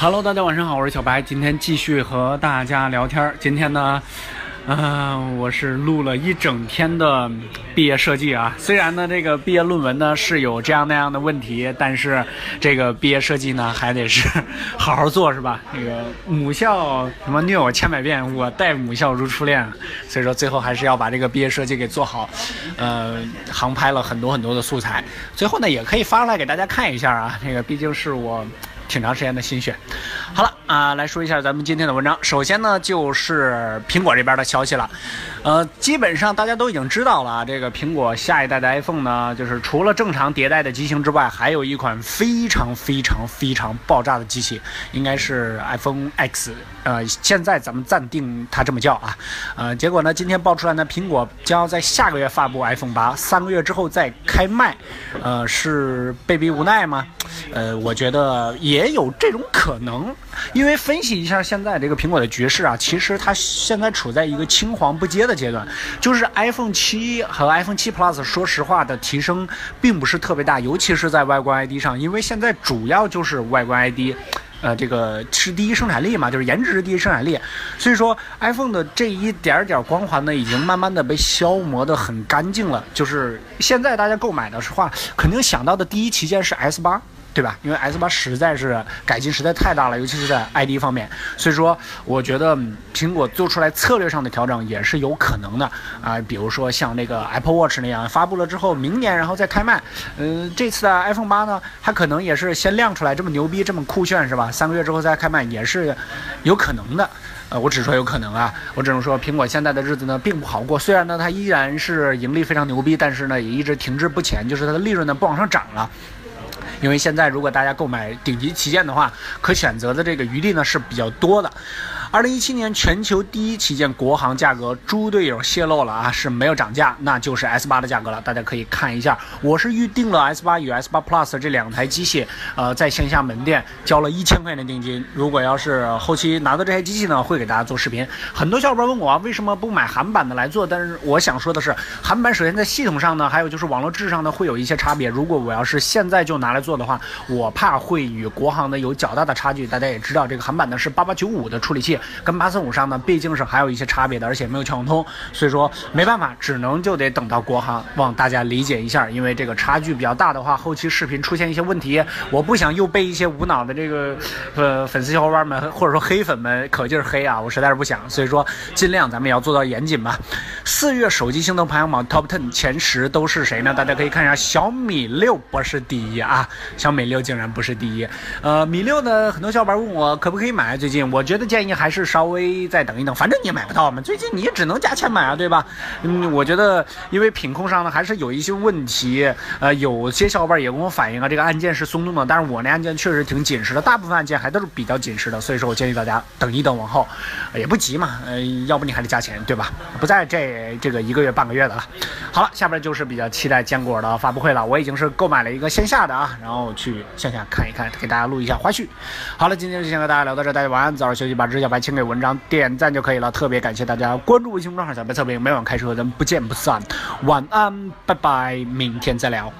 Hello，大家晚上好，我是小白，今天继续和大家聊天儿。今天呢，嗯、我是录了一整天的毕业设计啊。虽然呢，这个毕业论文呢是有这样那样的问题，但是这个毕业设计呢还得是 好好做，是吧？那个母校什么虐我千百遍，我待母校如初恋，所以说最后还是要把这个毕业设计给做好。呃，航拍了很多很多的素材，最后呢也可以发出来给大家看一下啊。这个毕竟是我。挺长时间的心血。好了啊、来说一下咱们今天的文章。首先呢，就是苹果这边的消息了。呃，基本上大家都已经知道了啊，这个苹果下一代的 iPhone 呢，就是除了正常迭代的机型之外，还有一款非常非常非常爆炸的机器，应该是 iPhone X。呃，现在咱们暂定它这么叫啊。呃，结果呢，今天爆出来呢，苹果将要在下个月发布 iPhone 八，三个月之后再开卖。呃，是被逼无奈吗？呃，我觉得也有这种可能，因为分析一下现在这个苹果的局势啊，其实它现在处在一个青黄不接的阶段，就是 iPhone 七和 iPhone 七 Plus，说实话的提升并不是特别大，尤其是在外观 ID 上，因为现在主要就是外观 ID。呃，这个是第一生产力嘛，就是颜值是第一生产力，所以说 iPhone 的这一点点光环呢，已经慢慢的被消磨的很干净了。就是现在大家购买的话，肯定想到的第一旗舰是 S 八。对吧？因为 S 八实在是改进实在太大了，尤其是在 ID 方面，所以说我觉得苹果做出来策略上的调整也是有可能的啊、比如说像那个 Apple Watch 那样，发布了之后明年然后再开卖。嗯、这次的 iPhone 八呢，它可能也是先亮出来这么牛逼，这么酷炫是吧？三个月之后再开卖也是有可能的。呃，我只说有可能啊，我只能说苹果现在的日子呢并不好过。虽然呢它依然是盈利非常牛逼，但是呢也一直停滞不前，就是它的利润呢不往上涨了。因为现在如果大家购买顶级旗舰的话，可选择的这个余地呢是比较多的。二零一七年全球第一旗舰国行价格，猪队友泄露了啊，是没有涨价，那就是 S 八的价格了。大家可以看一下，我是预定了 S 八与 S 八 Plus 这两台机器，呃，在线下门店交了一千块钱的定金。如果要是后期拿到这台机器呢，会给大家做视频。很多小伙伴问我啊，为什么不买韩版的来做？但是我想说的是，韩版首先在系统上呢，还有就是网络质上呢，会有一些差别。如果我要是现在就拿来做的话，我怕会与国行的有较大的差距。大家也知道，这个韩版呢是八八九五的处理器，跟八四五上呢毕竟是还有一些差别的，而且没有全网通，所以说没办法，只能就得等到国行，望大家理解一下，因为这个差距比较大的话，后期视频出现一些问题，我不想又被一些无脑的这个呃粉丝小伙伴们或者说黑粉们可劲黑啊，我实在是不想，所以说尽量咱们也要做到严谨吧。四月手机性能排行榜 Top Ten 前十都是谁呢？大家可以看一下，小米六不是第一啊，小米六竟然不是第一。呃，米六呢，很多小伙伴问我可不可以买，最近我觉得建议还还是稍微再等一等，反正你也买不到嘛，最近你也只能加钱买啊，对吧？嗯，我觉得因为品控上呢还是有一些问题，呃，有些小伙伴也跟我反映啊，这个按键是松动的，但是我那按键确实挺紧实的，大部分按键还都是比较紧实的，所以说我建议大家等一等，往后也不急嘛，呃，要不你还得加钱，对吧？不在这这个一个月半个月的了。好了，下边就是比较期待坚果的发布会了，我已经是购买了一个线下的啊，然后去线下看一看，给大家录一下花絮。好了，今天就先和大家聊到这，大家晚安，早点休息，把知小请给文章点赞就可以了。特别感谢大家关注微信公众号小白测评，每晚开车咱们不见不散。晚安，拜拜，明天再聊。